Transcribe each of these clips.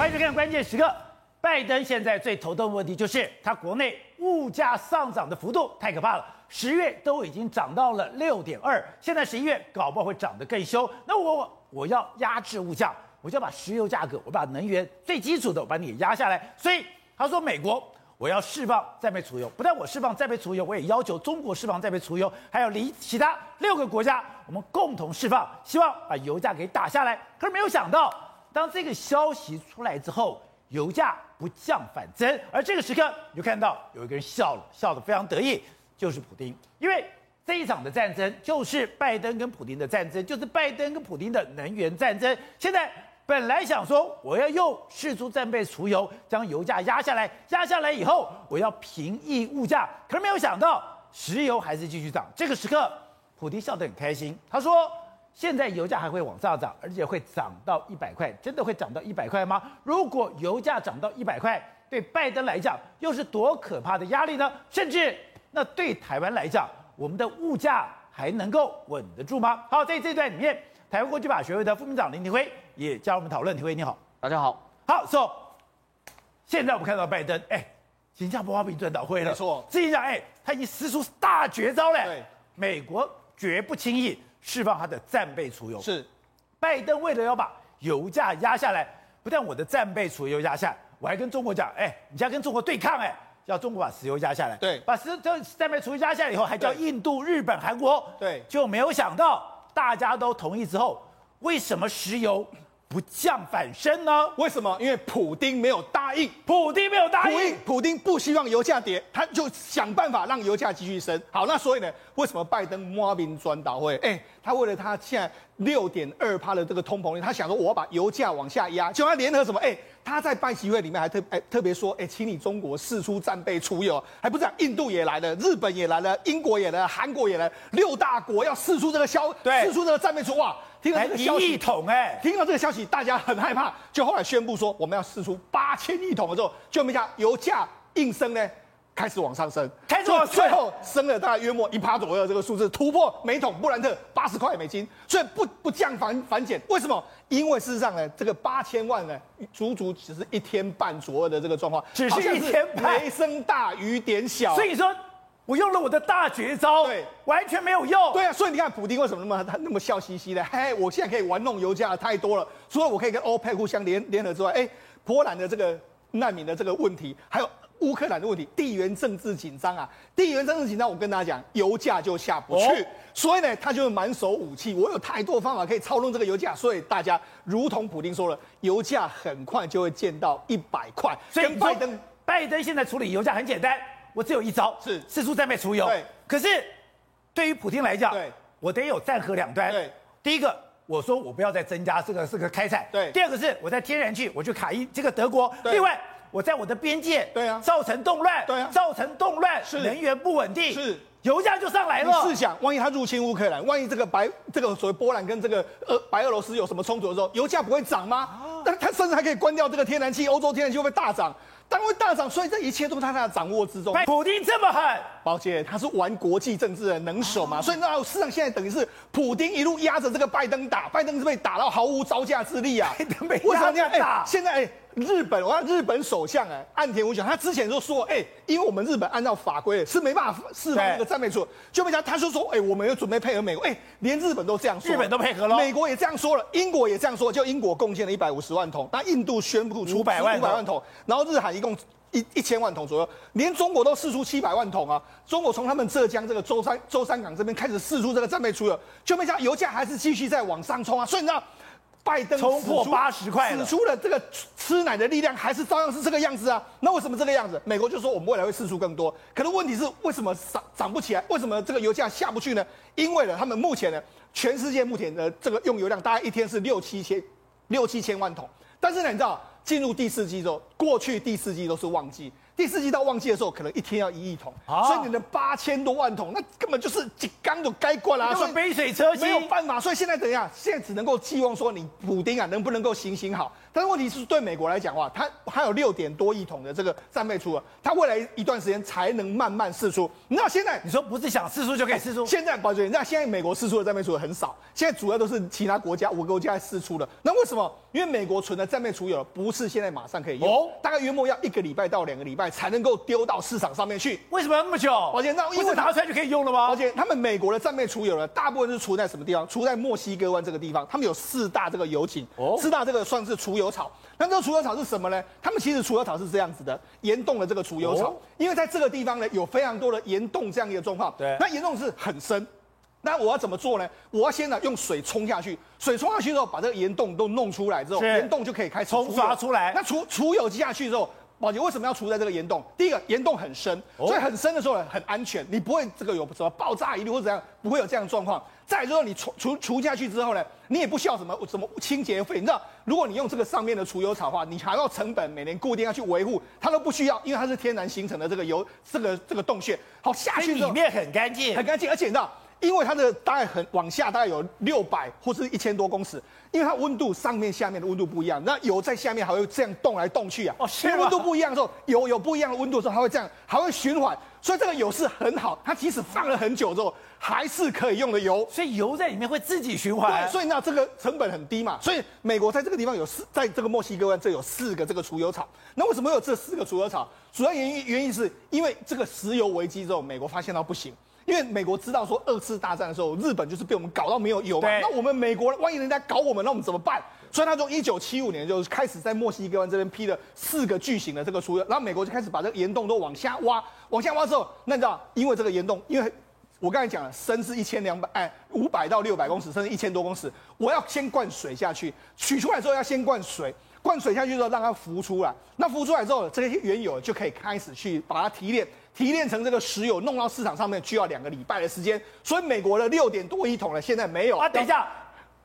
欢迎收看关键时刻。拜登现在最头痛的问题就是他国内物价上涨的幅度太可怕了，十月都已经涨到了六点二，现在十一月搞不好会涨得更凶。那我我要压制物价，我就要把石油价格，我把能源最基础的我把你压下来。所以他说美国我要释放战备储油，不但我释放战备储油，我也要求中国释放战备储油，还有离其他六个国家我们共同释放，希望把油价给打下来。可是没有想到，当这个消息出来之后，油价不降反增，而这个时刻你就看到有一个人笑了，笑得非常得意，就是普丁。因为这一场的战争就是拜登跟普丁的战争，就是拜登跟普丁的能源战争。现在本来想说我要用试出战备储油将油价压下来，压下来以后我要平抑物价，可是没有想到石油还是继续涨。这个时刻，普丁笑得很开心，他说。现在油价还会往上涨，而且会涨到一百块，真的会涨到一百块吗？如果油价涨到一百块，对拜登来讲又是多可怕的压力呢？甚至那对台湾来讲，我们的物价还能够稳得住吗？好，在这段里面，台湾国际法学会的副秘书长林廷辉也加入我们讨论。廷辉你好，大家好。好，so 现在我们看到拜登，哎，新加坡被转倒会了，没错，这一讲，哎，他已经使出大绝招了，对，美国绝不轻易。释放他的战备储油。是，拜登为了要把油价压下来，不但我的战备储油压下，我还跟中国讲，哎，你要跟中国对抗，哎，要中国把石油压下来，对，把石这战备储油压下来以后，还叫印度、日本、韩国，对，就没有想到大家都同意之后，为什么石油不降反升呢？为什么？因为普丁没有答应，普丁没有答应，普丁不希望油价跌，他就想办法让油价继续升。好，那所以呢，为什么拜登摸兵转倒会？哎，他为了他现在六点二趴的这个通膨率，他想说我要把油价往下压，就要联合什么？哎，他在拜习会里面还特哎特别说，哎，请你中国四出战备储油，还不是印度也来了，日本也来了，英国也来了，韩国也来了，六大国要四出这个消，对，释出这个战备储哇。听到这个消息，一亿桶哎，听到这个消息，大家很害怕，就后来宣布说我们要试出八千亿桶的时候，就没想油价应声呢，开始往上升，开始往最后升了大概约莫一趴左右的这个数字，突破每桶布兰特八十块美金，所以不不降反反减，为什么？因为事实上呢，这个八千万呢，足足只是一天半左右的这个状况，只是一天半，雷声大雨点小，所以说。我用了我的大绝招，对，完全没有用。对啊，所以你看，普丁为什么那么他那么笑嘻嘻的？嘿，我现在可以玩弄油价太多了，除了我可以跟欧佩克互相联联合之外，哎，波兰的这个难民的这个问题，还有乌克兰的问题，地缘政治紧张啊，地缘政治紧张，我跟大家讲，油价就下不去。哦、所以呢，他就是满手武器，我有太多方法可以操弄这个油价。所以大家如同普丁说了，油价很快就会见到一百块。所以拜登，拜登现在处理油价很简单。我只有一招，是释出战备除油。对，可是对于普京来讲，对，我得有战和两端。对，第一个，我说我不要再增加这个这个开采。对，第二个是我在天然气，我去卡一这个德国。对，另外我在我的边界，对啊，造成动乱。对啊，造成动乱，是能源不稳定，是油价就上来了。你试想，万一他入侵乌克兰，万一这个白这个所谓波兰跟这个呃白俄罗斯有什么冲突的时候，油价不会涨吗？啊，但他甚至还可以关掉这个天然气，欧洲天然气会不会大涨？当会大涨，所以这一切都在他的掌握之中。普丁这么狠，宝姐，他是玩国际政治的能手嘛？所以那事实上现在等于是普丁一路压着这个拜登打，拜登是被打到毫无招架之力啊！拜 登被压着打，现在哎。日本，我看日本首相哎，岸田文雄，他之前就说，哎，因为我们日本按照法规是没办法释放这个战备储，就没想他就说，哎，我们要准备配合美国，哎，连日本都这样说，日本都配合了，美国也这样说了，英国也这样说，就英国贡献了一百五十万桶，那印度宣布出五百万桶，然后日韩一共一一千万桶左右，连中国都试出七百万桶啊，中国从他们浙江这个舟山舟山港这边开始试出这个战备储了，就没想油价还是继续在往上冲啊，所以你知道。拜登冲破八十块，使出了这个吃奶的力量，还是照样是这个样子啊？那为什么这个样子？美国就说我们未来会释出更多，可是问题是为什么涨涨不起来？为什么这个油价下不去呢？因为呢，他们目前呢，全世界目前的这个用油量大概一天是六七千六七千万桶，但是呢，你知道进入第四季之后，过去第四季都是旺季。第四季到旺季的时候，可能一天要一亿桶，啊、所以你的八千多万桶，那根本就是几缸都该灌了，所以杯水车薪，没有办法。所以现在怎样？现在只能够寄望说，你补丁啊，能不能够行行好？但是问题是对美国来讲的话，它还有六点多亿桶的这个战备储，它未来一段时间才能慢慢释出。你知道现在你说不是想释出就可以释出？现在宝杰，你知道现在美国释出的战备储很少，现在主要都是其他国家五个国家在释出的。那为什么？因为美国存的战备储油不是现在马上可以用，哦、大概约莫要一个礼拜到两个礼拜才能够丢到市场上面去。为什么要那么久？宝杰，那因为拿出来就可以用了吗？而且他们美国的战备储油呢，大部分是储在什么地方？储在墨西哥湾这个地方。他们有四大这个油井，哦、四大这个算是储油草。那这个除油草是什么呢？他们其实除油草是这样子的，岩洞的这个除油草，哦、因为在这个地方呢有非常多的岩洞这样一个状况。对，那岩洞是很深。那我要怎么做呢？我要先呢用水冲下去，水冲下去之后，把这个岩洞都弄出来之后，岩洞就可以开始冲刷出来。那储储油下去之后，宝洁为什么要除在这个岩洞？第一个，岩洞很深，所以很深的时候呢很安全，你不会这个有什么爆炸疑虑或者怎样，不会有这样的状况。再就是你除除除下去之后呢，你也不需要什么什么清洁费，你知道，如果你用这个上面的除油草的话，你还要成本每年固定要去维护，它都不需要，因为它是天然形成的这个油这个这个洞穴。好，下去里面很干净，很干净，而且你知道。因为它的大概很往下，大概有六百或是一千多公尺，因为它温度上面下面的温度不一样，那油在下面还会这样动来动去啊。哦，因为温度不一样的时候，油有不一样的温度的时候，它会这样，还会循环，所以这个油是很好，它即使放了很久之后，还是可以用的油。所以油在里面会自己循环。对，所以那这个成本很低嘛。所以美国在这个地方有四，在这个墨西哥湾这有四个这个储油槽。那为什么有这四个储油槽？主要原因原因是因为这个石油危机之后，美国发现到不行。因为美国知道说二次大战的时候，日本就是被我们搞到没有油嘛，那我们美国万一人家搞我们，那我们怎么办？所以他从一九七五年就开始在墨西哥湾这边批了四个巨型的这个出油，然后美国就开始把这个岩洞都往下挖，往下挖之后，那你知道，因为这个岩洞，因为我刚才讲了，深是一千两百哎五百到六百公尺，甚至一千多公尺，我要先灌水下去，取出来之后要先灌水，灌水下去之后让它浮出来，那浮出来之后，这些原油就可以开始去把它提炼。提炼成这个石油，弄到市场上面需要两个礼拜的时间，所以美国的六点多一桶呢，现在没有。啊。等一下，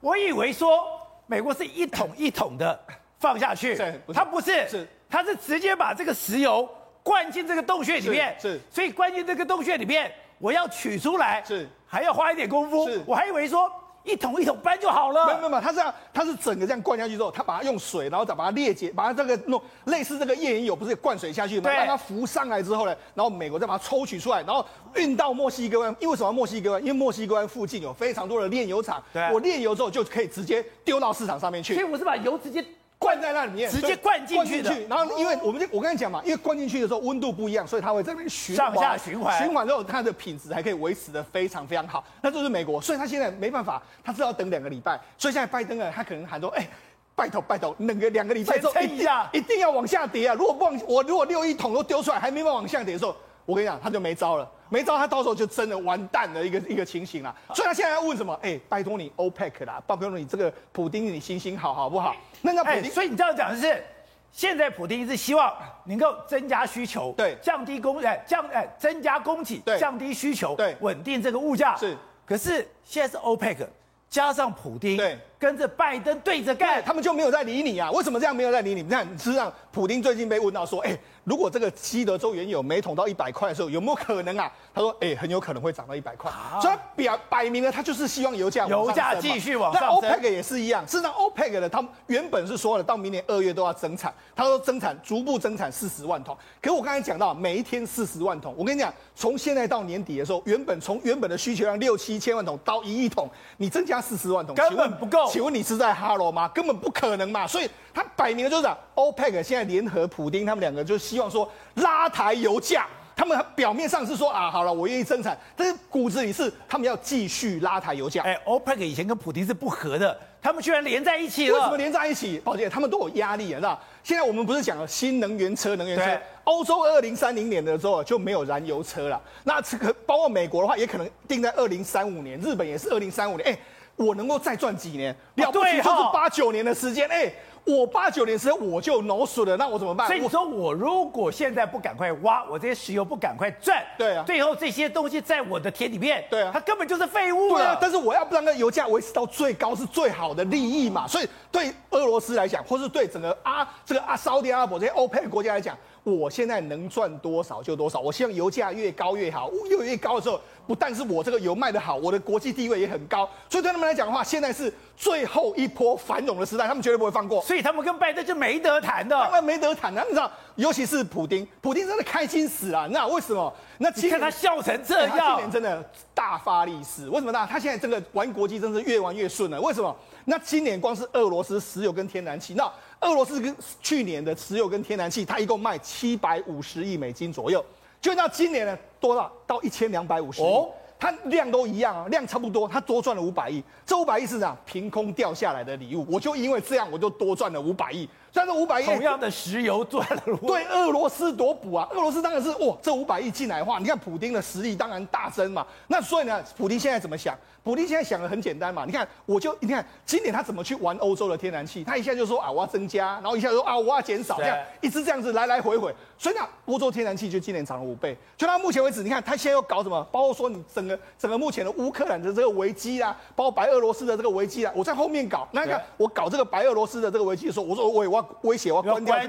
我以为说美国是一桶一桶的放下去，它不是，是。它是直接把这个石油灌进这个洞穴里面，是，是。所以灌进这个洞穴里面，我要取出来，是。还要花一点功夫，是。我还以为说。一桶一桶搬就好了。没有没有它这样，它是整个这样灌下去之后，它把它用水，然后再把它裂解，把它这个弄类似这个页岩油，不是灌水下去吗？对让它浮上来之后呢，然后美国再把它抽取出来，然后运到墨西哥湾。因为什么墨西哥湾？因为墨西哥湾附近有非常多的炼油厂。对。我炼油之后就可以直接丢到市场上面去。所以我是把油直接。灌在那里面，直接灌进去，去然后因为我们就我跟你讲嘛，因为灌进去的时候温度不一样，所以它会在那边循环，上下循环，循环之后它的品质还可以维持的非常非常好。那就是美国，所以他现在没办法，他是要等两个礼拜。所以现在拜登啊，他可能喊说，哎，拜托拜托，等个两个礼拜之后，一定一定要往下跌啊！如果不往，我如果六一桶都丢出来，还没办法往下跌的时候。我跟你讲，他就没招了，没招，他到时候就真的完蛋的一个一个情形了。所以他现在要问什么？哎、欸，拜托你，OPEC 啦，拜托你这个普丁，你行行好好不好？那那普丁、欸，所以你这样讲的是，现在普丁是希望能够增加需求，对，降低供，哎，降，哎，增加供给，对，降低需求，对，稳定这个物价。是，可是现在是 OPEC 加上普丁，对，跟着拜登对着干，他们就没有在理你啊？为什么这样没有在理你？你看，事实上，普丁最近被问到说，哎、欸。如果这个西德州原油每桶到一百块的时候，有没有可能啊？他说，哎、欸，很有可能会涨到一百块。啊、所以表摆明了，他就是希望油价油价继续往上升。那 OPEC 也是一样，事实上 OPEC 的他们原本是说了，到明年二月都要增产，他说增产逐步增产四十万桶。可是我刚才讲到，每一天四十万桶，我跟你讲，从现在到年底的时候，原本从原本的需求量六七千万桶到一亿桶，你增加四十万桶，根本不够。请问你是在哈罗吗？根本不可能嘛。所以他摆明了就是讲，OPEC 现在联合普丁他们两个就希望说拉。抬油价，他们表面上是说啊，好了，我愿意增产，但是骨子里是他们要继续拉抬油价。哎，OPEC 以前跟普丁是不合的，他们居然连在一起了。为什么连在一起？抱歉，他们都有压力啊，知道？现在我们不是讲了新能源车、能源车？欧洲二零三零年的时候就没有燃油车了。那这个包括美国的话，也可能定在二零三五年，日本也是二零三五年。哎，我能够再赚几年？了不起就是八九年的时间。哎。我八九年时候我就脑损了，那我怎么办？所以你说我如果现在不赶快挖，我这些石油不赶快赚，对啊，最后这些东西在我的田里面，对啊，它根本就是废物了。对啊，但是我要不让那油价维持到最高是最好的利益嘛，所以对俄罗斯来讲，或是对整个阿这个阿沙特阿拉伯这些欧佩克国家来讲，我现在能赚多少就多少。我希望油价越高越好，越越高的时候，不但是我这个油卖得好，我的国际地位也很高。所以对他们来讲的话，现在是最后一波繁荣的时代，他们绝对不会放过。所以他们跟拜登就没得谈的，当然没得谈的。你知道，尤其是普丁，普丁真的开心死了。那为什么？那你看他笑成这样，他今年真的大发利市。为什么呢？他现在这个玩国际真是越玩越顺了。为什么？那今年光是俄罗斯石油跟天然气，那俄罗斯跟去年的石油跟天然气，它一共卖七百五十亿美金左右，就到今年呢多少到一千两百五十亿，哦、它量都一样啊，量差不多，它多赚了五百亿。这五百亿是啥？凭空掉下来的礼物，我就因为这样，我就多赚了五百亿。但是五百亿同样的石油赚了，对俄罗斯多补啊！俄罗斯当然是哇，这五百亿进来的话，你看普丁的实力当然大增嘛。那所以呢，普丁现在怎么想？普丁现在想的很简单嘛。你看，我就你看今年他怎么去玩欧洲的天然气？他一下就说啊，我要增加，然后一下说啊，我要减少，这样一直这样子来来回回。所以呢，欧洲天然气就今年涨了五倍。就到目前为止，你看他现在又搞什么？包括说你整个整个目前的乌克兰的这个危机啦，包括白俄罗斯的这个危机啦，我在后面搞。那你看我搞这个白俄罗斯的这个危机的时候，我说我我要威胁，我要关。掉这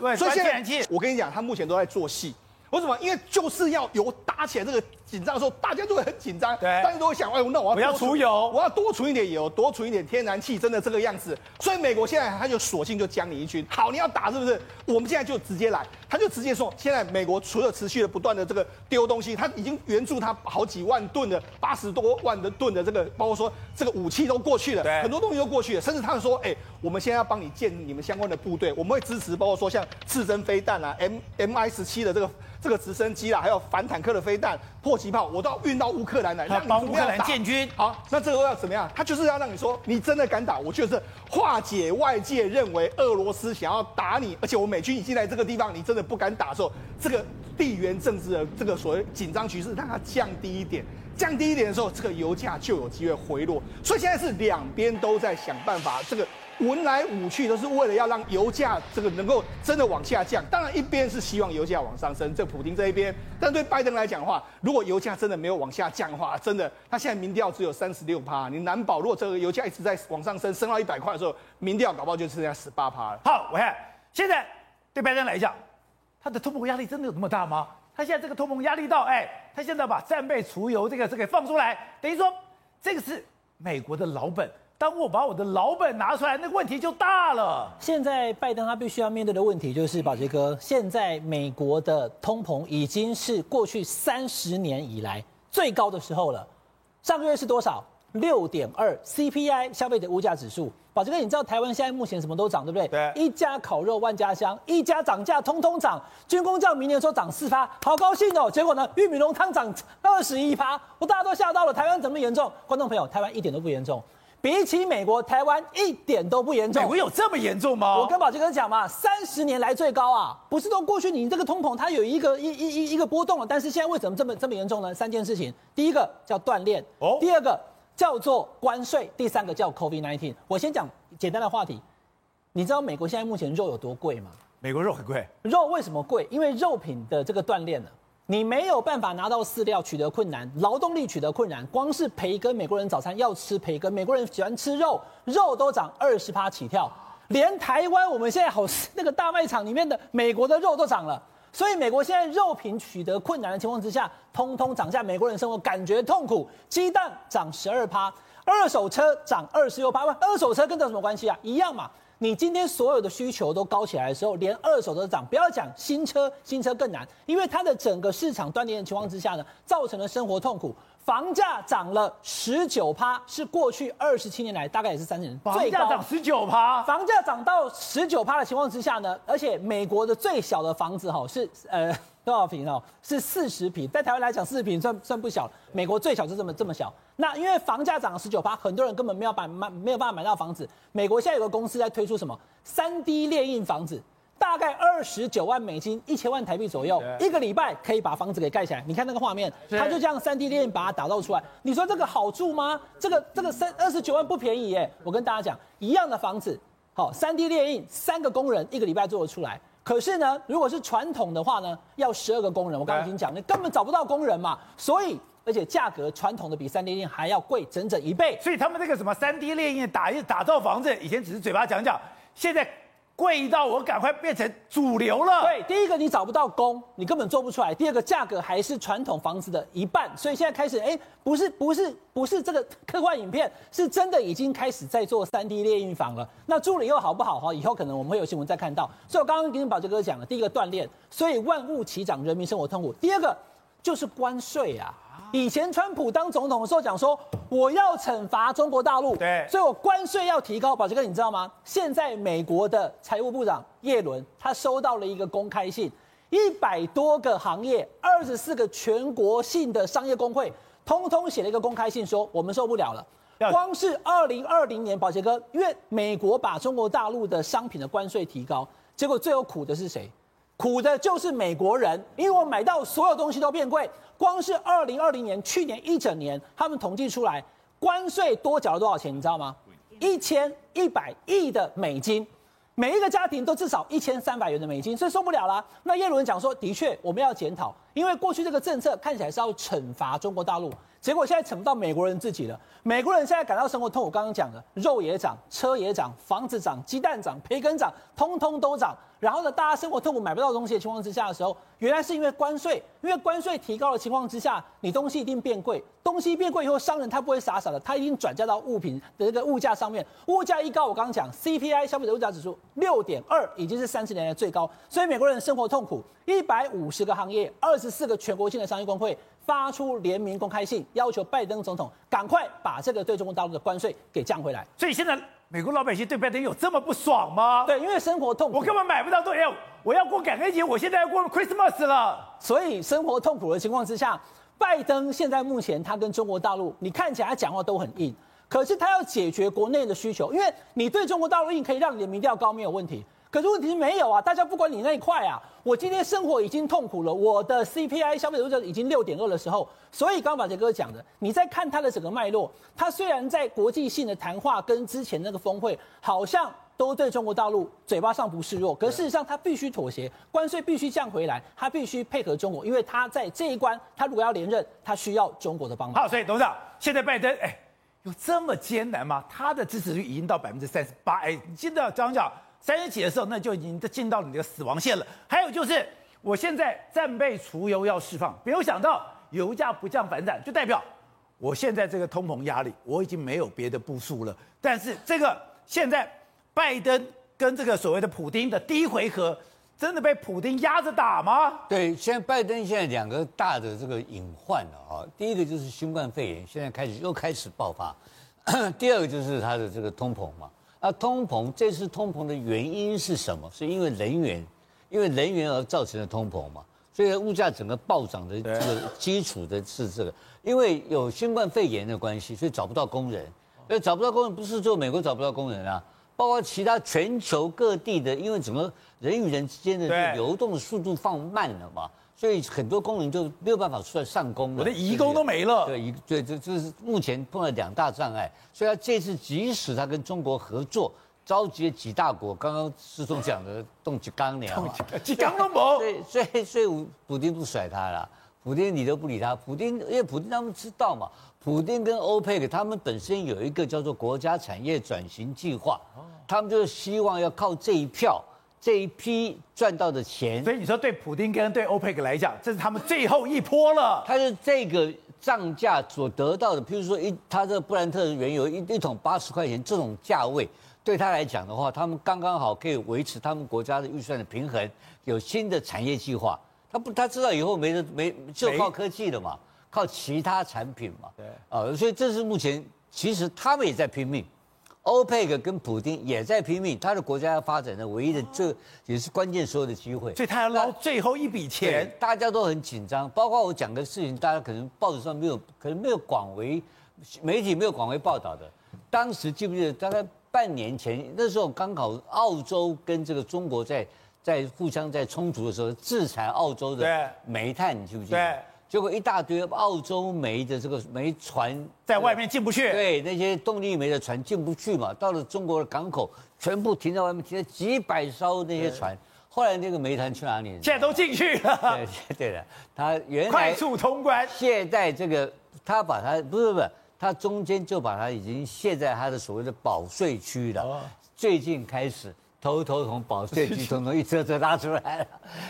个，所以现在我跟你讲，他目前都在做戏。为什么？因为就是要油打起来，这个紧张的时候，大家都会很紧张，对，大家都会想，哎，那我要储油，我要多储一点油，多储一点天然气，真的这个样子。所以美国现在他就索性就将你一军，好，你要打是不是？我们现在就直接来，他就直接说，现在美国除了持续的不断的这个丢东西，他已经援助他好几万吨的八十多万的吨的这个，包括说这个武器都过去了，对，很多东西都过去了，甚至他们说，哎，我们现在要帮你建你们相关的部队，我们会支持，包括说像刺针飞弹啊，M M I 十七的这个。这个直升机啦，还有反坦克的飞弹、迫击炮，我都要运到乌克兰来，让帮乌克兰建军。好，那这个要怎么样？他就是要让你说，你真的敢打，我就是化解外界认为俄罗斯想要打你，而且我美军已经在这个地方，你真的不敢打的时候，这个地缘政治的这个所谓紧张局势，让它降低一点，降低一点的时候，这个油价就有机会回落。所以现在是两边都在想办法，这个。文来武去都是为了要让油价这个能够真的往下降。当然，一边是希望油价往上升，这普丁这一边。但对拜登来讲的话，如果油价真的没有往下降的话，真的他现在民调只有三十六趴，你难保如果这个油价一直在往上升，升到一百块的时候，民调搞不好就剩下十八趴了。好，我看现在对拜登来讲，他的通膨压力真的有那么大吗？他现在这个通膨压力到，哎，他现在把战备储油这个这个放出来，等于说这个是美国的老本。当我把我的老本拿出来，那个问题就大了。现在拜登他必须要面对的问题就是，宝杰哥，现在美国的通膨已经是过去三十年以来最高的时候了。上个月是多少？六点二 CPI 消费者物价指数。宝杰哥，你知道台湾现在目前什么都涨，对不对？对。一家烤肉万家香，一家涨价通通涨。军工教明年说涨四趴，好高兴哦。结果呢，玉米浓汤涨二十一趴，我大家都吓到了。台湾怎么严重？观众朋友，台湾一点都不严重。比起美国，台湾一点都不严重。美国有这么严重吗？我跟宝杰哥讲嘛，三十年来最高啊！不是说过去你这个通膨它有一个一一一一个波动了，但是现在为什么这么这么严重呢？三件事情，第一个叫锻炼，哦，第二个叫做关税，第三个叫 COVID-19。我先讲简单的话题，你知道美国现在目前肉有多贵吗？美国肉很贵，肉为什么贵？因为肉品的这个锻炼了。你没有办法拿到饲料，取得困难，劳动力取得困难，光是培根，美国人早餐要吃培根，美国人喜欢吃肉，肉都涨二十趴起跳，连台湾我们现在好那个大卖场里面的美国的肉都涨了，所以美国现在肉品取得困难的情况之下，通通涨价，美国人生活感觉痛苦，鸡蛋涨十二趴，二手车涨二十六趴，二手车跟这有什么关系啊？一样嘛。你今天所有的需求都高起来的时候，连二手都涨，不要讲新车，新车更难，因为它的整个市场断裂的情况之下呢，造成了生活痛苦。房价涨了十九趴，是过去二十七年来大概也是三十年最高。房价涨十九趴，房价涨到十九趴的情况之下呢，而且美国的最小的房子哈是呃。多少坪哦？是四十坪，在台湾来讲，四十坪算算不小。美国最小就这么这么小。那因为房价涨了十九趴，很多人根本没有办法买，没有办法买到房子。美国现在有个公司在推出什么三 D 列印房子，大概二十九万美金，一千万台币左右，一个礼拜可以把房子给盖起来。你看那个画面，他就这样三 D 列印把它打造出来。你说这个好住吗？这个这个三二十九万不便宜耶。我跟大家讲，一样的房子，好三 D 列印，三个工人一个礼拜做得出来。可是呢，如果是传统的话呢，要十二个工人。我刚刚已经讲，你根本找不到工人嘛。所以而且价格传统的比三 D 列印还要贵整整一倍。所以他们那个什么三 D 列印打打造房子，以前只是嘴巴讲讲，现在。贵到我赶快变成主流了。对，第一个你找不到工，你根本做不出来；第二个价格还是传统房子的一半，所以现在开始，哎，不是不是不是这个 科幻影片，是真的已经开始在做三 D 列印房了。那做了以后好不好？哈，以后可能我们会有新闻再看到。所以我刚刚跟宝杰哥讲了，第一个锻炼，所以万物齐涨，人民生活痛苦。第二个就是关税啊。以前川普当总统的时候讲说，我要惩罚中国大陆，对，所以我关税要提高。宝杰哥，你知道吗？现在美国的财务部长耶伦他收到了一个公开信，一百多个行业，二十四个全国性的商业工会，通通写了一个公开信，说我们受不了了。光是二零二零年，宝杰哥，因为美国把中国大陆的商品的关税提高，结果最后苦的是谁？苦的就是美国人，因为我买到所有东西都变贵。光是二零二零年，去年一整年，他们统计出来，关税多缴了多少钱？你知道吗？一千一百亿的美金，每一个家庭都至少一千三百元的美金，所以受不了啦。那叶伦讲说，的确我们要检讨，因为过去这个政策看起来是要惩罚中国大陆，结果现在惩不到美国人自己了。美国人现在感到生活痛苦，刚刚讲的，肉也涨，车也涨，房子涨，鸡蛋涨，培根涨，通通都涨。然后呢，大家生活痛苦买不到东西的情况之下的时候，原来是因为关税，因为关税提高的情况之下，你东西一定变贵。东西变贵以后，商人他不会傻傻的，他一定转嫁到物品的这个物价上面。物价一高，我刚刚讲 CPI 消费者物价指数六点二，已经是三十年来最高。所以美国人生活痛苦，一百五十个行业，二十四个全国性的商业工会发出联名公开信，要求拜登总统赶快把这个对中国大陆的关税给降回来。所以现在。美国老百姓对拜登有这么不爽吗？对，因为生活痛苦，我根本买不到东西。我要过感恩节，我现在要过 Christmas 了。所以生活痛苦的情况之下，拜登现在目前他跟中国大陆，你看起来他讲话都很硬，可是他要解决国内的需求，因为你对中国大陆硬可以让你的民调高没有问题。可是问题是没有啊，大家不管你那一块啊。我今天生活已经痛苦了，我的 CPI 消费者物价已经六点二的时候，所以刚刚宝杰哥讲的，你在看它的整个脉络，它虽然在国际性的谈话跟之前那个峰会，好像都对中国大陆嘴巴上不示弱，可事实上他必须妥协，关税必须降回来，他必须配合中国，因为他在这一关，他如果要连任，他需要中国的帮忙。好，所以董事长，现在拜登，哎，有这么艰难吗？他的支持率已经到百分之三十八，哎，你记得讲讲。三十几的时候，那就已经进到你的死亡线了。还有就是，我现在战备储油要释放，没有想到油价不降反涨，就代表我现在这个通膨压力，我已经没有别的部署了。但是这个现在拜登跟这个所谓的普丁的第一回合，真的被普丁压着打吗？对，现在拜登现在两个大的这个隐患了啊，第一个就是新冠肺炎，现在开始又开始爆发；第二个就是他的这个通膨嘛。那通膨，这次通膨的原因是什么？是因为能源，因为能源而造成的通膨嘛。所以物价整个暴涨的这个基础的是这个，因为有新冠肺炎的关系，所以找不到工人。所以找不到工人，不是只有美国找不到工人啊，包括其他全球各地的，因为整个人与人之间的流动的速度放慢了嘛。所以很多工人就没有办法出来上工了，我的移工都没了。对，移对这这是目前碰到两大障碍。所以他这次即使他跟中国合作，召集了几大国，刚刚师兄讲的动几钢梁，几刚都没。所以所以所以普丁不甩他了，普丁你都不理他。普丁因为普丁他们知道嘛，普丁跟欧佩克他们本身有一个叫做国家产业转型计划，他们就是希望要靠这一票。这一批赚到的钱，所以你说对普丁跟对欧佩克来讲，这是他们最后一波了。他是这个涨价所得到的，譬如说一，他这布兰特原油一一桶八十块钱这种价位，对他来讲的话，他们刚刚好可以维持他们国家的预算的平衡，有新的产业计划。他不，他知道以后没得没就靠科技了嘛，靠其他产品嘛。对，啊，所以这是目前其实他们也在拼命。欧佩克跟普京也在拼命，他的国家要发展的唯一的这也是关键时候的机会，所以他要捞最后一笔钱，大家都很紧张。包括我讲的事情，大家可能报纸上没有，可能没有广为媒体没有广为报道的。当时记不记得，大概半年前那时候刚好澳洲跟这个中国在在互相在冲突的时候，制裁澳洲的煤炭，你记不记得？对。结果一大堆澳洲煤的这个煤船在外面进不去，对，那些动力煤的船进不去嘛，到了中国的港口，全部停在外面，停了几百艘那些船。后来那个煤炭去哪里？现在都进去了。对对的，他原来快速通关。现在这个他把它不是不是，他中间就把它已经卸在他的所谓的保税区了。哦、最近开始偷偷从保税区统统一车车拉出来了，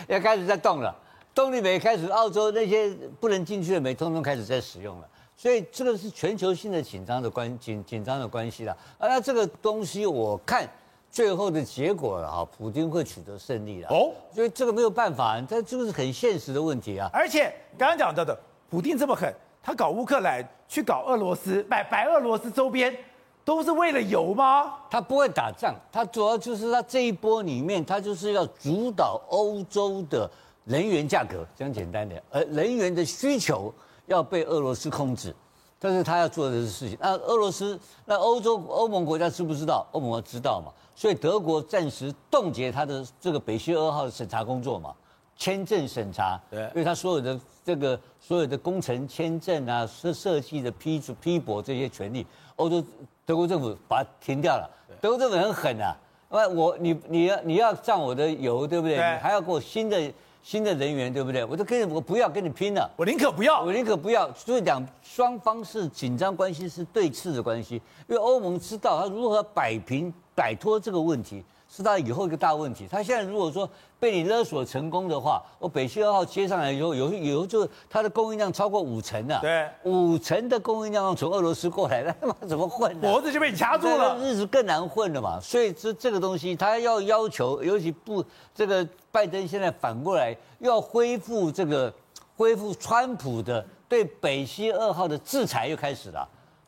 要开始在动了。动力煤开始，澳洲那些不能进去的煤，通通开始在使用了。所以这个是全球性的紧张的关紧紧张的关系了。啊，那这个东西我看最后的结果啊，普京会取得胜利了。哦，所以这个没有办法，这这个是很现实的问题啊。而且刚刚讲到的，普丁这么狠，他搞乌克兰，去搞俄罗斯，买白俄罗斯周边，都是为了油吗？他不会打仗，他主要就是他这一波里面，他就是要主导欧洲的。能源价格讲简单点，而能源的需求要被俄罗斯控制，这是他要做的事情。那俄罗斯、那欧洲、欧盟国家知不知道？欧盟知道嘛？所以德国暂时冻结他的这个北溪二号的审查工作嘛，签证审查，对，因为他所有的这个所有的工程签证啊、设设计的批批驳这些权利，欧洲德国政府把它停掉了。德国政府很狠啊，我你你要你要占我的油，对不对？对你还要给我新的。新的人员对不对？我就跟你，我不要跟你拼了，我宁可不要，我宁可不要。所以两双方是紧张关系，是对峙的关系。因为欧盟知道他如何摆平、摆脱这个问题。是他以后一个大问题。他现在如果说被你勒索成功的话，我北溪二号接上来以后，有以后就它的供应量超过五成了。对，五成的供应量从俄罗斯过来，那他妈怎么混？脖子就被你掐住了，日子更难混了嘛。所以这这个东西，他要要求，尤其不这个拜登现在反过来要恢复这个恢复川普的对北溪二号的制裁又开始了。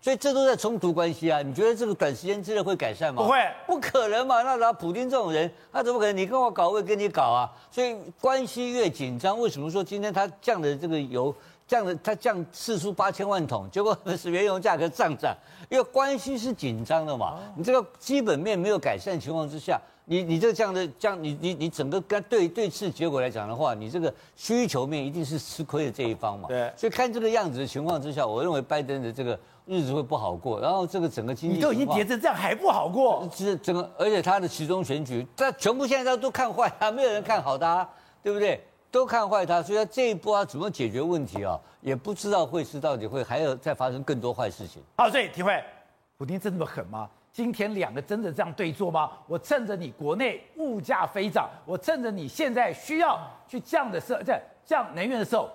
所以这都在冲突关系啊！你觉得这个短时间之内会改善吗？不会，不可能嘛！那拿普京这种人，他怎么可能？你跟我搞，我也跟你搞啊！所以关系越紧张，为什么说今天他降的这个油降的，他降四出八千万桶，结果是原油价格上涨，因为关系是紧张的嘛。你这个基本面没有改善情况之下，你你这个这样的这样，你你你整个跟对对峙结果来讲的话，你这个需求面一定是吃亏的这一方嘛。对。所以看这个样子的情况之下，我认为拜登的这个。日子会不好过，然后这个整个经济，你都已经跌成这样还不好过，这整个，而且他的其中选举，他全部现在都都看坏他，没有人看好他，对不对？都看坏他，所以他这一波啊怎么解决问题啊？也不知道会是到底会还要再发生更多坏事情。好，所以体会，普丁真的那么狠吗？今天两个真的这样对坐吗？我趁着你国内物价飞涨，我趁着你现在需要去降的时候，在降能源的时候。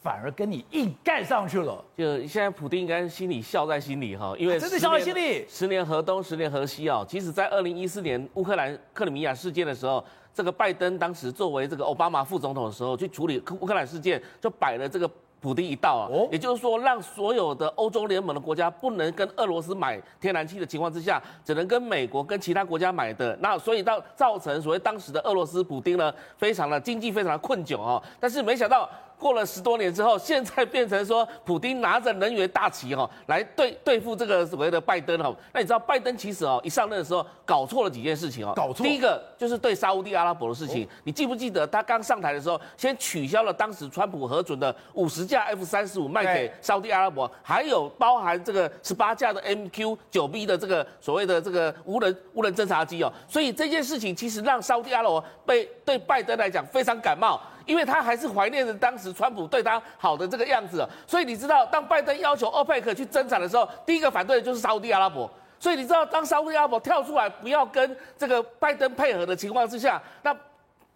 反而跟你硬干上去了，就现在普丁应该心里笑在心里哈，因为、啊、真的笑在心里。十年河东，十年河西啊。其实，在二零一四年乌克兰克里米亚事件的时候，这个拜登当时作为这个奥巴马副总统的时候，去处理乌克兰事件，就摆了这个普丁一道啊。哦，也就是说，让所有的欧洲联盟的国家不能跟俄罗斯买天然气的情况之下，只能跟美国跟其他国家买的。那所以到造成所谓当时的俄罗斯普丁呢，非常的经济非常的困窘啊。但是没想到。过了十多年之后，现在变成说，普京拿着能源大旗哈，来对对付这个所谓的拜登哈。那你知道拜登其实哦，一上任的时候搞错了几件事情哦。搞错。第一个就是对沙乌地阿拉伯的事情，你记不记得他刚上台的时候，先取消了当时川普核准的五十架 F 三十五卖给沙乌地阿拉伯，还有包含这个十八架的 MQ 九 B 的这个所谓的这个无人无人侦察机哦。所以这件事情其实让沙乌地阿拉伯被对拜登来讲非常感冒。因为他还是怀念着当时川普对他好的这个样子，所以你知道，当拜登要求欧佩克去增产的时候，第一个反对的就是沙乌地阿拉伯。所以你知道，当沙乌地阿拉伯跳出来不要跟这个拜登配合的情况之下，那。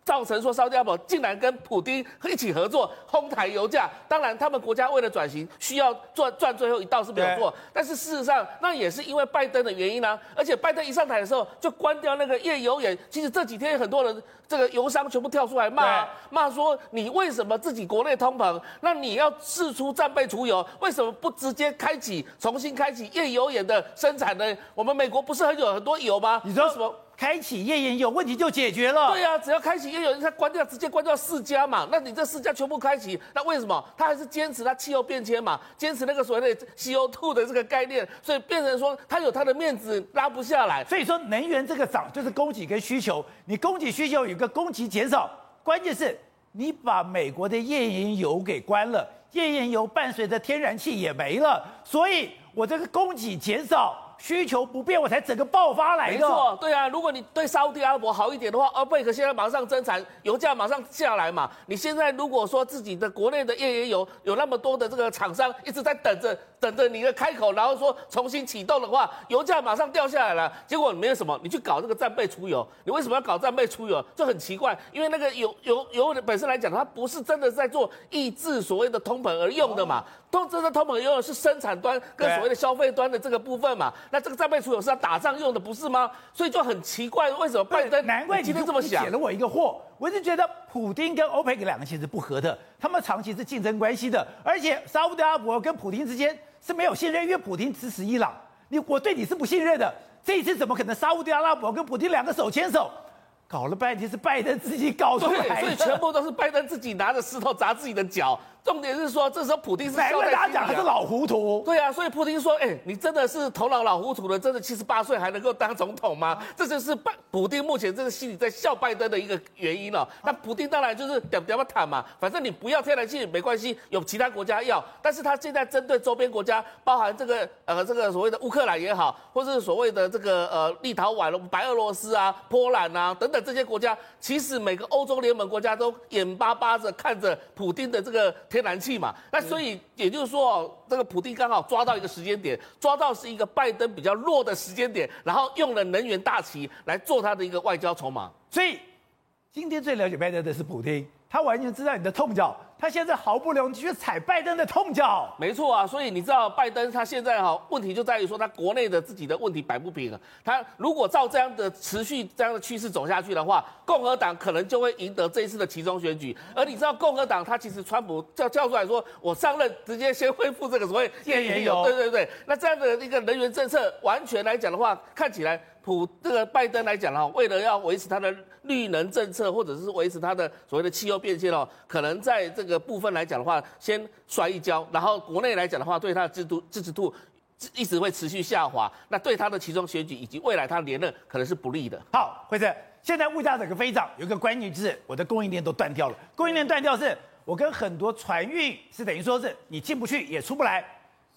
造成说，沙乌地阿拉伯竟然跟普京一起合作哄抬油价。当然，他们国家为了转型，需要赚赚最后一道是没有错。但是事实上，那也是因为拜登的原因呢、啊。而且拜登一上台的时候，就关掉那个页油眼。其实这几天很多人，这个油商全部跳出来骂，骂说你为什么自己国内通膨，那你要释出战备储油，为什么不直接开启重新开启页油眼的生产呢？我们美国不是很有很多油吗？你知道什么？开启页岩油问题就解决了。对呀、啊，只要开启页岩油，它关掉，直接关掉四家嘛。那你这四家全部开启，那为什么？他还是坚持他气候变迁嘛，坚持那个所谓的 CO2 的这个概念，所以变成说他有他的面子拉不下来。所以说能源这个涨就是供给跟需求，你供给需求有个供给减少，关键是你把美国的页岩油给关了，页岩油伴随着天然气也没了，所以我这个供给减少。需求不变，我才整个爆发来的。没错，对啊，如果你对沙乌地阿拉伯好一点的话阿贝克现在马上增产，油价马上下来嘛。你现在如果说自己的国内的页岩油有那么多的这个厂商一直在等着等着你的开口，然后说重新启动的话，油价马上掉下来了。结果你没有什么，你去搞这个战备出油，你为什么要搞战备出油？就很奇怪，因为那个油油油的本身来讲，它不是真的在做抑制所谓的通膨而用的嘛。通这个通膨用的是生产端跟所谓的消费端的这个部分嘛，那这个战备出油是要打仗用的，不是吗？所以就很奇怪，为什么拜登难怪你今天这么想？解了我一个惑，我一直觉得普丁跟欧佩克两个其实不合的，他们长期是竞争关系的，而且沙乌地阿拉伯跟普丁之间是没有信任，因为普京支持伊朗，你我对你是不信任的，这一次怎么可能沙乌地阿拉伯跟普京两个手牵手？搞了半天是拜登自己搞出来的，所以全部都是拜登自己拿着石头砸自己的脚。重点是说，这时候普京是笑在大家讲他是老糊涂。对啊，所以普京说：“哎、欸，你真的是头脑老糊涂了，真的七十八岁还能够当总统吗？”这就是拜普丁目前这个心里在笑拜登的一个原因了、哦。那普丁当然就是点点不坦嘛，反正你不要天然气没关系，有其他国家要。但是他现在针对周边国家，包含这个呃这个所谓的乌克兰也好，或是所谓的这个呃立陶宛、白俄罗斯啊、波兰啊等等这些国家，其实每个欧洲联盟国家都眼巴巴着看着普丁的这个天然气嘛。那所以也就是说，这个普丁刚好抓到一个时间点，抓到是一个拜登比较弱的时间点，然后用了能源大旗来做他的一个外交筹码。所以今天最了解拜登的是普丁，他完全知道你的痛脚。他现在毫不留情去踩拜登的痛脚，没错啊，所以你知道拜登他现在哈问题就在于说他国内的自己的问题摆不平了。他如果照这样的持续这样的趋势走下去的话，共和党可能就会赢得这一次的其中选举。而你知道共和党他其实川普叫叫出来说，我上任直接先恢复这个所谓页岩油，对对对，那这样的一个能源政策完全来讲的话，看起来。普这个拜登来讲哈，为了要维持他的绿能政策，或者是维持他的所谓的气候变迁哦，可能在这个部分来讲的话，先摔一跤，然后国内来讲的话，对他的制度支持度一直会持续下滑，那对他的其中选举以及未来他连任可能是不利的。好，辉正，现在物价整个飞涨，有一个关键就是我的供应链都断掉了，供应链断掉是我跟很多船运是等于说是你进不去也出不来，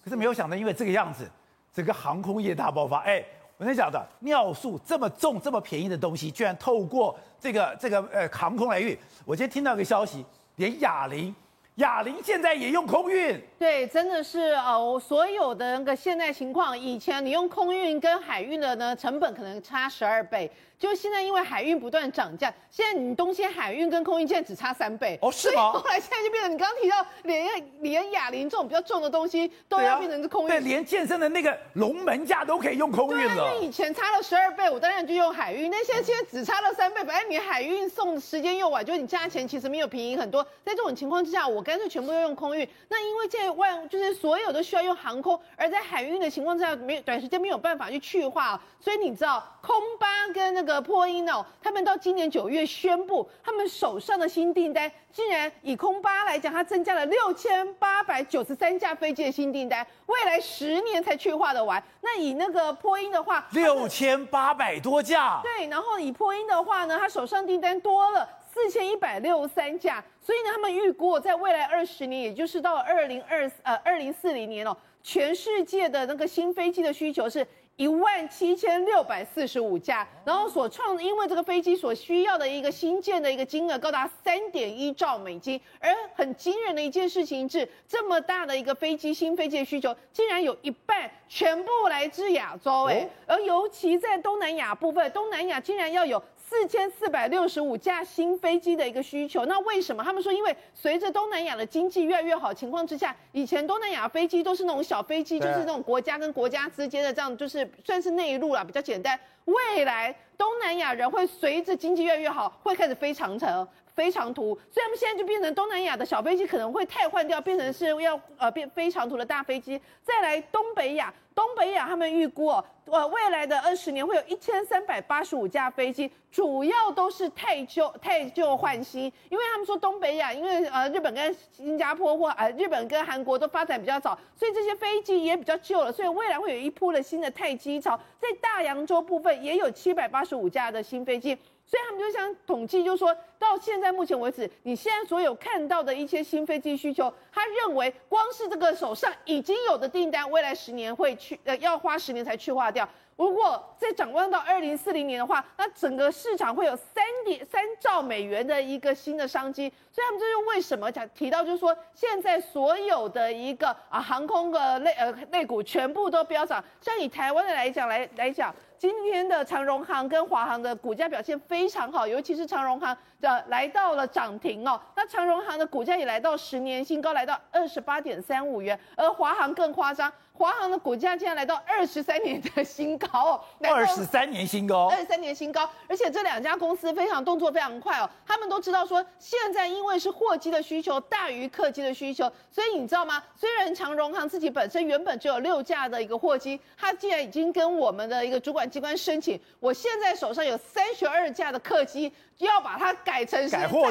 可是没有想到因为这个样子，整个航空业大爆发，哎。我跟你讲的，尿素这么重、这么便宜的东西，居然透过这个这个呃航空来运。我今天听到一个消息，连哑铃，哑铃现在也用空运。对，真的是呃，所有的那个现在情况，以前你用空运跟海运的呢，成本可能差十二倍。就现在，因为海运不断涨价，现在你东西海运跟空运现在只差三倍哦，是吗？后来现在就变成你刚刚提到，连连哑铃这种比较重的东西都要变成是空运，对，连健身的那个龙门架都可以用空运了。对啊，因为以前差了十二倍，我当然就用海运，那现在现在只差了三倍，反正你海运送时间又晚，就是你价钱其实没有便宜很多。在这种情况之下，我干脆全部都用空运。那因为这万就是所有都需要用航空，而在海运的情况之下，没短时间没有办法去去化，所以你知道空巴跟那个波音哦？他们到今年九月宣布，他们手上的新订单竟然以空巴来讲，它增加了六千八百九十三架飞机的新订单，未来十年才去化的完。那以那个波音的话，六千八百多架。对，然后以波音的话呢，它手上订单多了四千一百六十三架，所以呢，他们预估在未来二十年，也就是到二零二呃二零四零年哦，全世界的那个新飞机的需求是。一万七千六百四十五架，然后所创，因为这个飞机所需要的一个新建的一个金额高达三点一兆美金，而很惊人的一件事情是，这么大的一个飞机，新飞机的需求竟然有一半全部来自亚洲，哎，而尤其在东南亚部分，东南亚竟然要有。四千四百六十五架新飞机的一个需求，那为什么？他们说，因为随着东南亚的经济越来越好情况之下，以前东南亚飞机都是那种小飞机，就是那种国家跟国家之间的这样，就是算是内陆了，比较简单。未来东南亚人会随着经济越来越好，会开始飞长城、飞长途，所以他们现在就变成东南亚的小飞机可能会汰换掉，变成是要呃变飞长途的大飞机。再来东北亚。东北亚他们预估哦，呃，未来的二十年会有一千三百八十五架飞机，主要都是汰旧汰旧换新，因为他们说东北亚，因为呃日本跟新加坡或呃日本跟韩国都发展比较早，所以这些飞机也比较旧了，所以未来会有一波的新的汰机潮。在大洋洲部分也有七百八十五架的新飞机。所以他们就想统计，就说到现在目前为止，你现在所有看到的一些新飞机需求，他认为光是这个手上已经有的订单，未来十年会去呃要花十年才去化掉。如果再展望到二零四零年的话，那整个市场会有三点三兆美元的一个新的商机。所以他们这是为什么讲提到，就是说现在所有的一个啊航空的类呃类股全部都飙涨。像以台湾的来讲来来讲，今天的长荣行跟华航的股价表现非常好，尤其是长荣行的来到了涨停哦。那长荣行的股价也来到十年新高，来到二十八点三五元，而华航更夸张。华航的股价竟然来到二十三年的新高哦，二十三年新高，二十三年新高，而且这两家公司非常动作非常快哦，他们都知道说，现在因为是货机的需求大于客机的需求，所以你知道吗？虽然长荣航自己本身原本只有六架的一个货机，它既然已经跟我们的一个主管机关申请，我现在手上有三十二架的客机。要把它改成是载货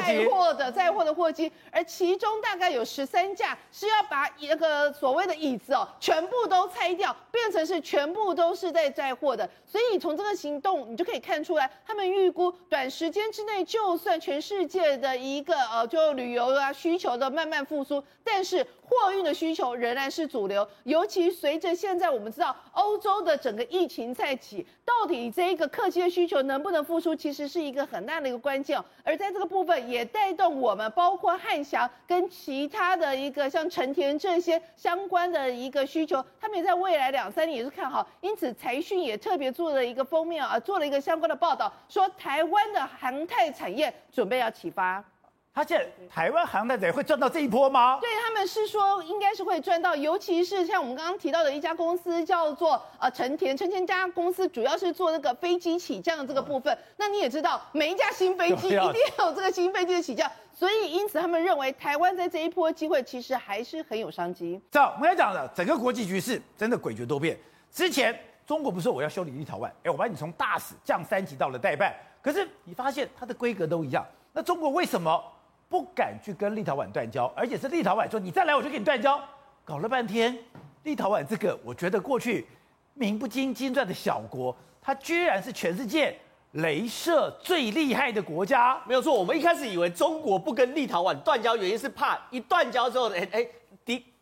的载货的货机，而其中大概有十三架是要把那个所谓的椅子哦，全部部都拆掉，变成是全部都是在载货的。所以从这个行动，你就可以看出来，他们预估短时间之内，就算全世界的一个呃就旅游啊需求的慢慢复苏，但是货运的需求仍然是主流。尤其随着现在我们知道欧洲的整个疫情再起，到底这一个客机的需求能不能复苏，其实是一个很大的一个。关键，而在这个部分也带动我们，包括汉翔跟其他的一个像成田这些相关的一个需求，他们也在未来两三年也是看好，因此财讯也特别做了一个封面啊，做了一个相关的报道，说台湾的航太产业准备要启发。他现在台湾航太仔会赚到这一波吗？对，他们是说应该是会赚到，尤其是像我们刚刚提到的一家公司叫做呃成田，成田家公司主要是做那个飞机起降的这个部分。那你也知道，每一架新飞机一定要有这个新飞机的起降，所以因此他们认为台湾在这一波机会其实还是很有商机。这样我们要讲的整个国际局势真的诡谲多变。之前中国不是说我要修理立陶宛，哎，我把你从大使降三级到了代办，可是你发现它的规格都一样，那中国为什么？不敢去跟立陶宛断交，而且是立陶宛说你再来我就跟你断交，搞了半天，立陶宛这个我觉得过去名不经经传的小国，它居然是全世界镭射最厉害的国家。没有错，我们一开始以为中国不跟立陶宛断交，原因是怕一断交之后，哎哎，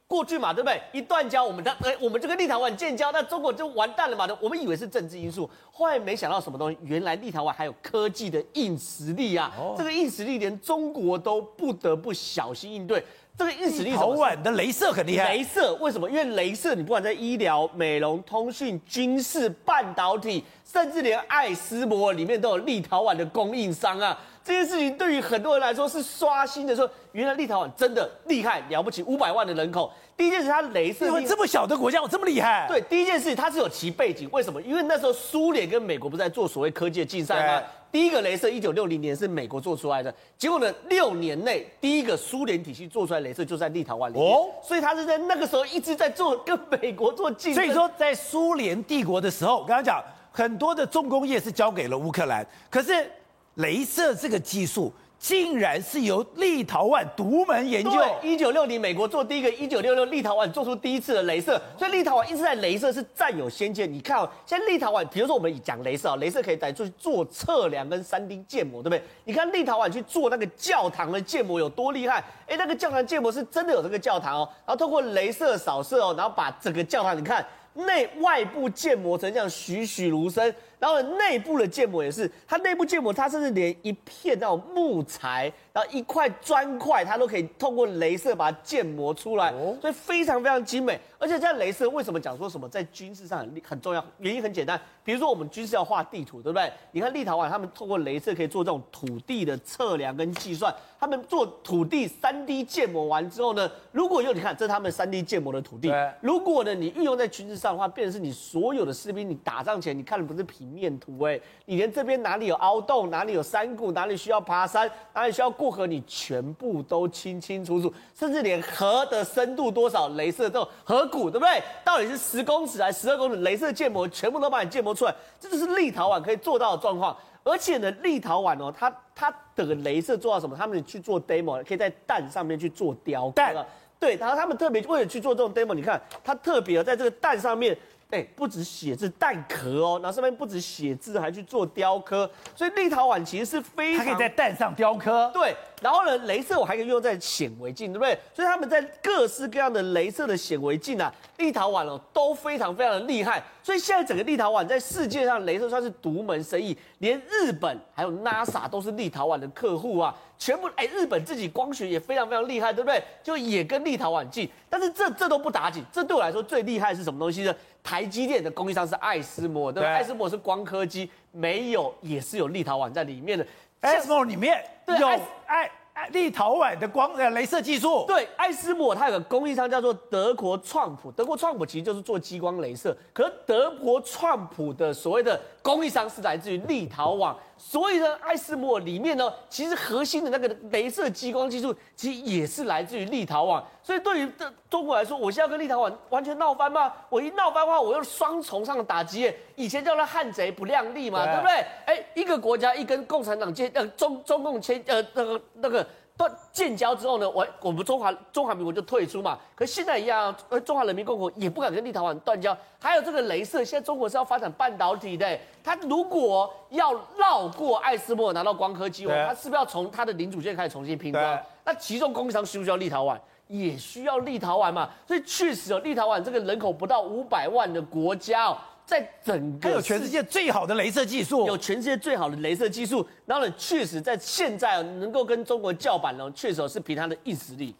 过去嘛，对不对？一断交，我们的哎，我们就跟立陶宛建交，那中国就完蛋了嘛。我们以为是政治因素，后来没想到什么东西，原来立陶宛还有科技的硬实力啊！哦、这个硬实力连中国都不得不小心应对。这个硬实力，立陶宛的镭射很厉害。镭射为什么？因为镭射，你不管在医疗、美容、通讯、军事、半导体，甚至连艾斯摩里面都有立陶宛的供应商啊。这件事情对于很多人来说是刷新的，说原来立陶宛真的厉害了不起，五百万的人口。第一件事，它镭射，因为这么小的国家我这么厉害？对，第一件事它是有其背景，为什么？因为那时候苏联跟美国不是在做所谓科技的竞赛吗？第一个镭射一九六零年是美国做出来的，结果呢，六年内第一个苏联体系做出来镭射就在立陶宛里面，哦，所以他是在那个时候一直在做跟美国做竞争。所以说，在苏联帝国的时候，我刚刚讲很多的重工业是交给了乌克兰，可是雷射这个技术。竟然是由立陶宛独门研究。一九六零美国做第一个，一九六六立陶宛做出第一次的镭射，所以立陶宛一直在镭射是占有先见。你看哦，现在立陶宛，比如说我们讲镭射啊，镭射可以来做做测量跟三 D 建模，对不对？你看立陶宛去做那个教堂的建模有多厉害？哎，那个教堂建模是真的有这个教堂哦，然后透过镭射扫射哦，然后把整个教堂你看内外部建模成这样栩栩如生。然后内部的建模也是，它内部建模，它甚至连一片那种木材，然后一块砖块，它都可以通过镭射把它建模出来，所以非常非常精美。而且在镭射为什么讲说什么在军事上很很重要？原因很简单，比如说我们军事要画地图，对不对？你看立陶宛他们透过镭射可以做这种土地的测量跟计算，他们做土地三 D 建模完之后呢，如果用你看这是他们三 D 建模的土地，如果呢你运用在军事上的话，变成是你所有的士兵，你打仗前你看的不是平面图哎，你连这边哪里有凹洞，哪里有山谷，哪里需要爬山，哪里需要过河，你全部都清清楚楚，甚至连河的深度多少，镭射这种河谷，对不对？到底是十公尺还是十二公尺？镭射建模全部都把你建模出来，这就是立陶宛可以做到的状况。而且呢，立陶宛哦，它它的镭射做到什么？他们去做 demo，可以在蛋上面去做雕刻。对，然后他们特别为了去做这种 demo，你看它特别在这个蛋上面。哎，不止写字蛋壳哦，然后上面不止写字，还去做雕刻，所以立陶宛其实是非常它可以在蛋上雕刻。对，然后呢，镭射我还可以用在显微镜，对不对？所以他们在各式各样的镭射的显微镜啊，立陶宛哦都非常非常的厉害。所以现在整个立陶宛在世界上镭射算是独门生意，连日本还有 NASA 都是立陶宛的客户啊，全部哎，日本自己光学也非常非常厉害，对不对？就也跟立陶宛近，但是这这都不打紧，这对我来说最厉害的是什么东西呢？台积电的供应商是艾斯摩，对不？对，艾斯摩是光刻机，没有也是有立陶宛在里面的。艾斯摩里面对有艾艾立陶宛的光呃镭射技术。对，艾斯摩它有个供应商叫做德国创普，德国创普其实就是做激光镭射，可是德国创普的所谓的供应商是来自于立陶宛。所以呢，艾斯摩里面呢，其实核心的那个镭射激光技术，其实也是来自于立陶宛。所以对于这中国来说，我现在跟立陶宛完全闹翻吗？我一闹翻的话，我又双重上的打击。以前叫他汉贼不量力嘛，对，对不对？哎，一个国家一跟共产党签呃中中共签呃那个那个。断建交之后呢，我我们中华中华民国就退出嘛。可是现在一样，呃，中华人民共和国也不敢跟立陶宛断交。还有这个镭射，现在中国是要发展半导体的，它如果要绕过艾斯莫拿到光刻机，它是不是要从它的零组件开始重新拼装？那其中供应商需不需要立陶宛？也需要立陶宛嘛。所以确实哦立陶宛这个人口不到五百万的国家哦。在整个，有全世界最好的镭射技术，有全世界最好的镭射技术，然后呢，确实在现在能够跟中国叫板呢，确实是凭他的硬实力。